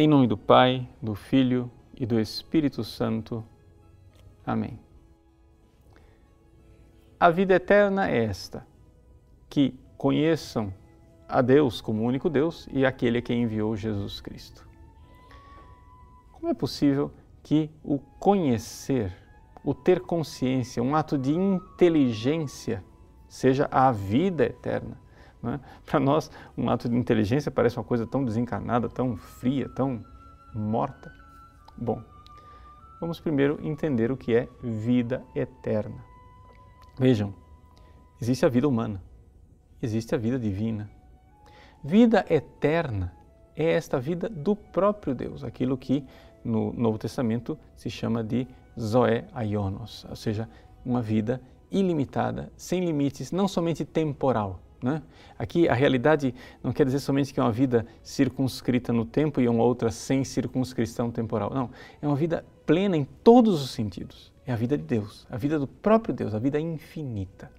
Em nome do Pai, do Filho e do Espírito Santo. Amém. A vida eterna é esta: que conheçam a Deus como único Deus e aquele que enviou Jesus Cristo. Como é possível que o conhecer, o ter consciência, um ato de inteligência, seja a vida eterna? Né? Para nós, um ato de inteligência parece uma coisa tão desencarnada, tão fria, tão morta. Bom, vamos primeiro entender o que é vida eterna. Vejam, existe a vida humana, existe a vida divina. Vida eterna é esta vida do próprio Deus, aquilo que no Novo Testamento se chama de Zoé Aionos, ou seja, uma vida ilimitada, sem limites, não somente temporal, né? Aqui a realidade não quer dizer somente que é uma vida circunscrita no tempo e uma outra sem circunscrição temporal. Não, é uma vida plena em todos os sentidos. É a vida de Deus, a vida do próprio Deus, a vida infinita.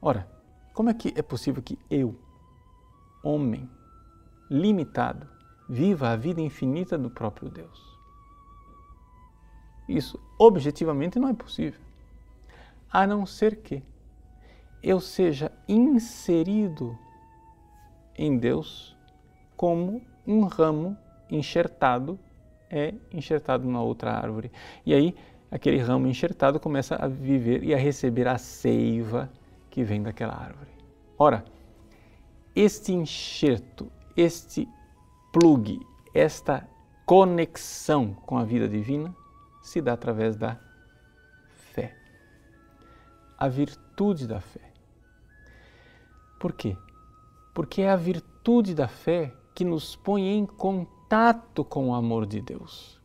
Ora, como é que é possível que eu, homem, limitado, viva a vida infinita do próprio Deus? Isso objetivamente não é possível. A não ser que eu seja inserido em Deus como um ramo enxertado é enxertado numa outra árvore. E aí, aquele ramo enxertado começa a viver e a receber a seiva que vem daquela árvore. Ora, este enxerto, este plug, esta conexão com a vida divina se dá através da. A virtude da fé. Por quê? Porque é a virtude da fé que nos põe em contato com o amor de Deus.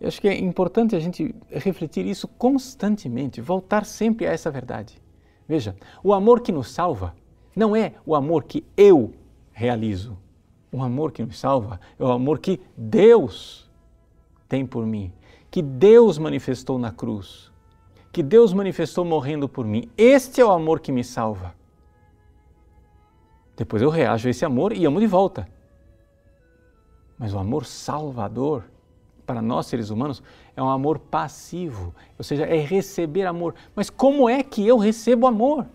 Eu acho que é importante a gente refletir isso constantemente, voltar sempre a essa verdade. Veja, o amor que nos salva não é o amor que eu realizo. O amor que nos salva é o amor que Deus tem por mim, que Deus manifestou na cruz, que Deus manifestou morrendo por mim. Este é o amor que me salva. Depois eu reajo a esse amor e amo de volta. Mas o amor salvador, para nós seres humanos, é um amor passivo, ou seja, é receber amor. Mas como é que eu recebo amor?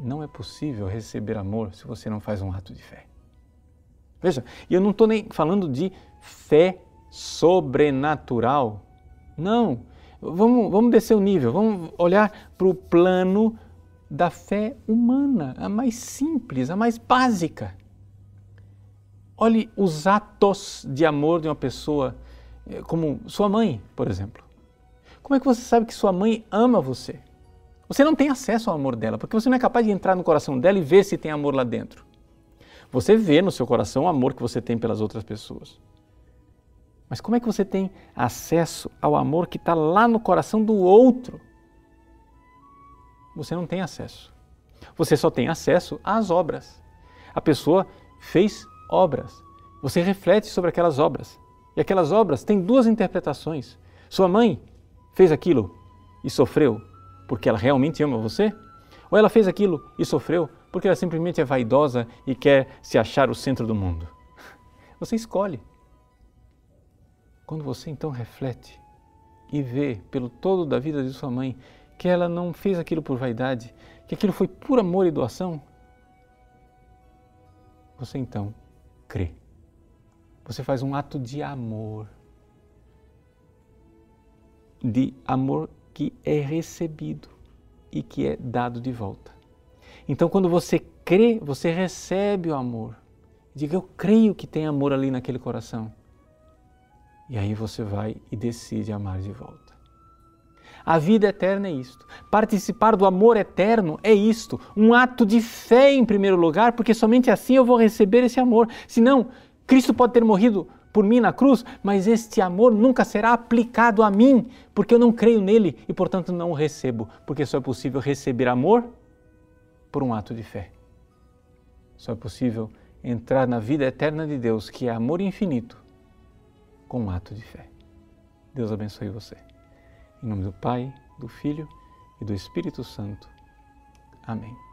Não é possível receber amor se você não faz um ato de fé. Veja, e eu não estou nem falando de fé sobrenatural. Não. Vamos, vamos descer o nível, vamos olhar para o plano da fé humana, a mais simples, a mais básica. Olhe os atos de amor de uma pessoa, eh, como sua mãe, por exemplo. Como é que você sabe que sua mãe ama você? Você não tem acesso ao amor dela, porque você não é capaz de entrar no coração dela e ver se tem amor lá dentro. Você vê no seu coração o amor que você tem pelas outras pessoas. Mas como é que você tem acesso ao amor que está lá no coração do outro? você não tem acesso. Você só tem acesso às obras. A pessoa fez obras. Você reflete sobre aquelas obras. E aquelas obras têm duas interpretações. Sua mãe fez aquilo e sofreu porque ela realmente ama você? Ou ela fez aquilo e sofreu porque ela simplesmente é vaidosa e quer se achar o centro do mundo? Você escolhe. Quando você então reflete e vê pelo todo da vida de sua mãe que ela não fez aquilo por vaidade, que aquilo foi por amor e doação, você então crê. Você faz um ato de amor. De amor que é recebido e que é dado de volta. Então, quando você crê, você recebe o amor. Diga, eu creio que tem amor ali naquele coração. E aí você vai e decide amar de volta. A vida eterna é isto. Participar do amor eterno é isto. Um ato de fé em primeiro lugar, porque somente assim eu vou receber esse amor. Senão, Cristo pode ter morrido por mim na cruz, mas este amor nunca será aplicado a mim, porque eu não creio nele e, portanto, não o recebo, porque só é possível receber amor por um ato de fé. Só é possível entrar na vida eterna de Deus, que é amor infinito, com um ato de fé. Deus abençoe você. Em nome do Pai, do Filho e do Espírito Santo. Amém.